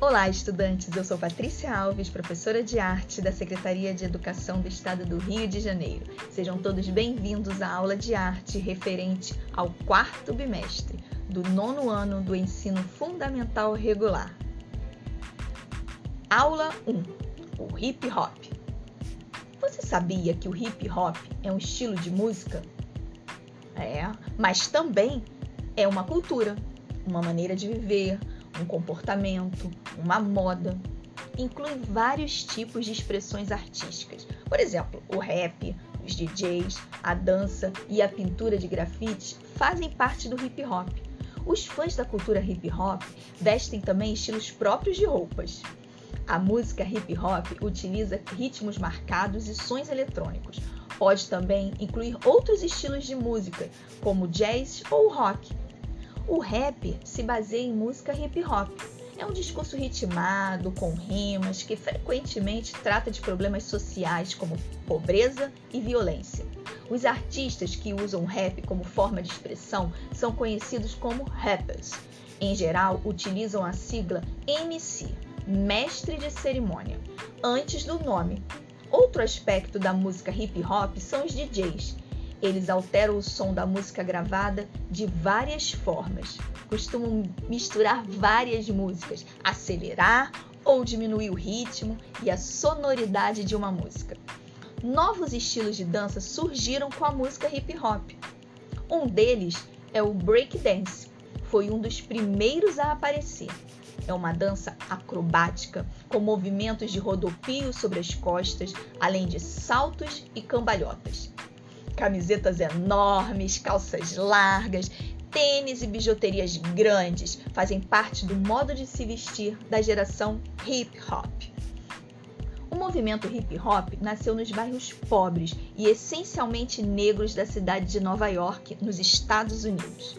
Olá, estudantes! Eu sou Patrícia Alves, professora de arte da Secretaria de Educação do Estado do Rio de Janeiro. Sejam todos bem-vindos à aula de arte referente ao quarto bimestre do nono ano do ensino fundamental regular. Aula 1: O hip hop. Você sabia que o hip hop é um estilo de música? É, mas também é uma cultura, uma maneira de viver, um comportamento, uma moda. Inclui vários tipos de expressões artísticas. Por exemplo, o rap, os DJs, a dança e a pintura de grafites fazem parte do hip hop. Os fãs da cultura hip hop vestem também estilos próprios de roupas. A música hip hop utiliza ritmos marcados e sons eletrônicos. Pode também incluir outros estilos de música, como jazz ou rock, o rap se baseia em música hip hop. É um discurso ritmado, com rimas, que frequentemente trata de problemas sociais como pobreza e violência. Os artistas que usam rap como forma de expressão são conhecidos como rappers. Em geral, utilizam a sigla MC, mestre de cerimônia, antes do nome. Outro aspecto da música hip hop são os DJs, eles alteram o som da música gravada de várias formas. Costumam misturar várias músicas, acelerar ou diminuir o ritmo e a sonoridade de uma música. Novos estilos de dança surgiram com a música hip hop. Um deles é o breakdance. Foi um dos primeiros a aparecer. É uma dança acrobática, com movimentos de rodopio sobre as costas, além de saltos e cambalhotas camisetas enormes, calças largas, tênis e bijuterias grandes fazem parte do modo de se vestir da geração hip hop. O movimento hip hop nasceu nos bairros pobres e essencialmente negros da cidade de Nova York, nos Estados Unidos.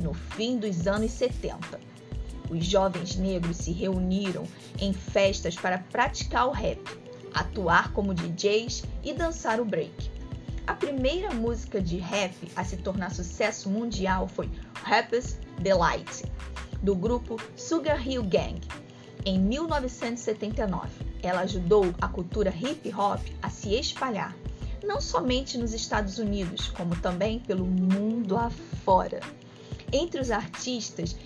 No fim dos anos 70, os jovens negros se reuniram em festas para praticar o rap, atuar como DJs e dançar o break. A primeira música de rap a se tornar sucesso mundial foi Rapper's Delight, do grupo Sugar Hill Gang, em 1979. Ela ajudou a cultura hip hop a se espalhar, não somente nos Estados Unidos, como também pelo mundo afora. Entre os artistas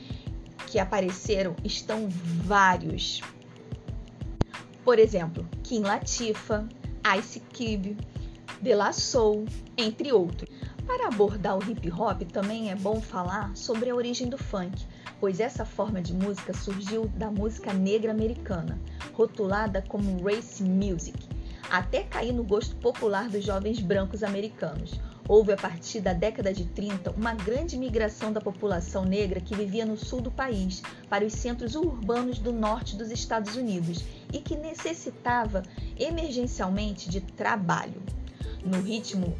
que apareceram estão vários. Por exemplo, Kim Latifah, Ice Cube, de La Soul, entre outros. Para abordar o hip hop, também é bom falar sobre a origem do funk, pois essa forma de música surgiu da música negra americana, rotulada como race music, até cair no gosto popular dos jovens brancos americanos. Houve a partir da década de 30 uma grande migração da população negra que vivia no sul do país para os centros urbanos do norte dos Estados Unidos e que necessitava emergencialmente de trabalho no ritmo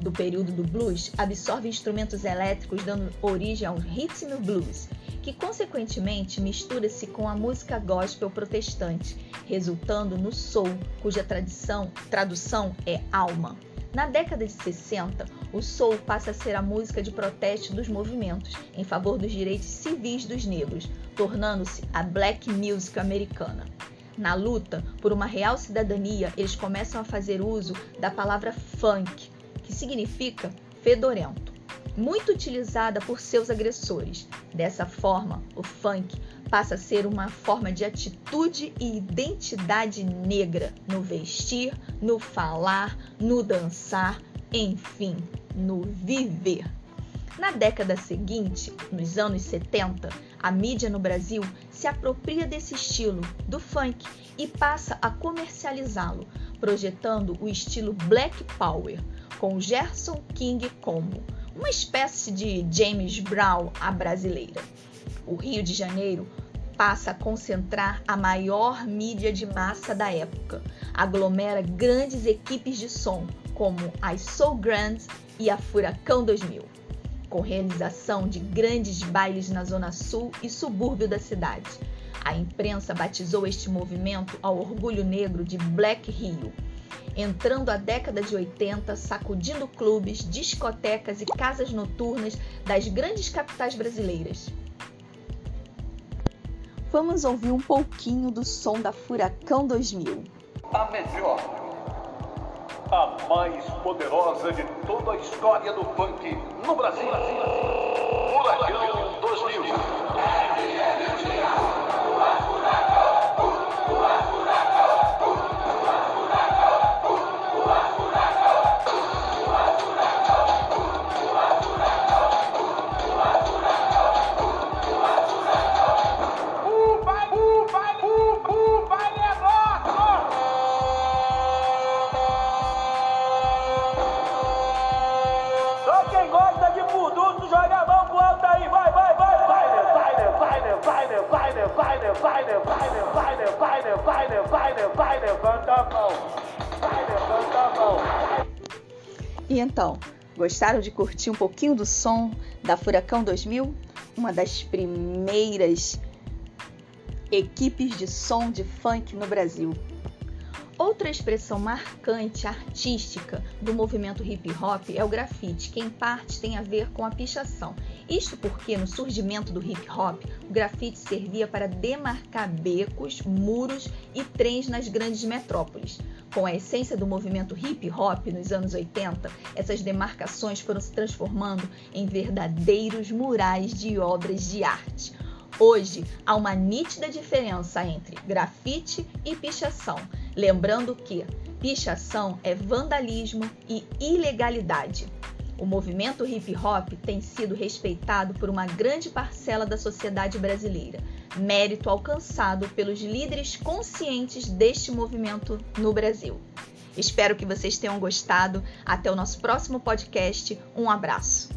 do período do blues, absorve instrumentos elétricos dando origem ao rhythm blues, que consequentemente mistura-se com a música gospel protestante, resultando no soul, cuja tradição, tradução é alma. Na década de 60, o soul passa a ser a música de protesto dos movimentos em favor dos direitos civis dos negros, tornando-se a black music americana. Na luta por uma real cidadania, eles começam a fazer uso da palavra funk, que significa fedorento, muito utilizada por seus agressores. Dessa forma, o funk passa a ser uma forma de atitude e identidade negra no vestir, no falar, no dançar, enfim, no viver. Na década seguinte, nos anos 70, a mídia no Brasil se apropria desse estilo, do funk, e passa a comercializá-lo, projetando o estilo Black Power, com Gerson King como uma espécie de James Brown à brasileira. O Rio de Janeiro passa a concentrar a maior mídia de massa da época, aglomera grandes equipes de som, como as Soul Grands e a Furacão 2000 com realização de grandes bailes na zona sul e subúrbio da cidade. A imprensa batizou este movimento ao orgulho negro de Black Rio, entrando a década de 80, sacudindo clubes, discotecas e casas noturnas das grandes capitais brasileiras. Vamos ouvir um pouquinho do som da Furacão 2000. A melhor, a mais poderosa de toda a história do funk no Brasil. Furacão E então, gostaram de curtir um pouquinho do som da Furacão 2000? Uma das primeiras equipes de som de funk no Brasil. Outra expressão marcante artística do movimento hip hop é o grafite, que em parte tem a ver com a pichação. Isto porque no surgimento do hip hop, o grafite servia para demarcar becos, muros e trens nas grandes metrópoles. Com a essência do movimento hip hop nos anos 80, essas demarcações foram se transformando em verdadeiros murais de obras de arte. Hoje há uma nítida diferença entre grafite e pichação, lembrando que pichação é vandalismo e ilegalidade. O movimento hip hop tem sido respeitado por uma grande parcela da sociedade brasileira, mérito alcançado pelos líderes conscientes deste movimento no Brasil. Espero que vocês tenham gostado. Até o nosso próximo podcast. Um abraço.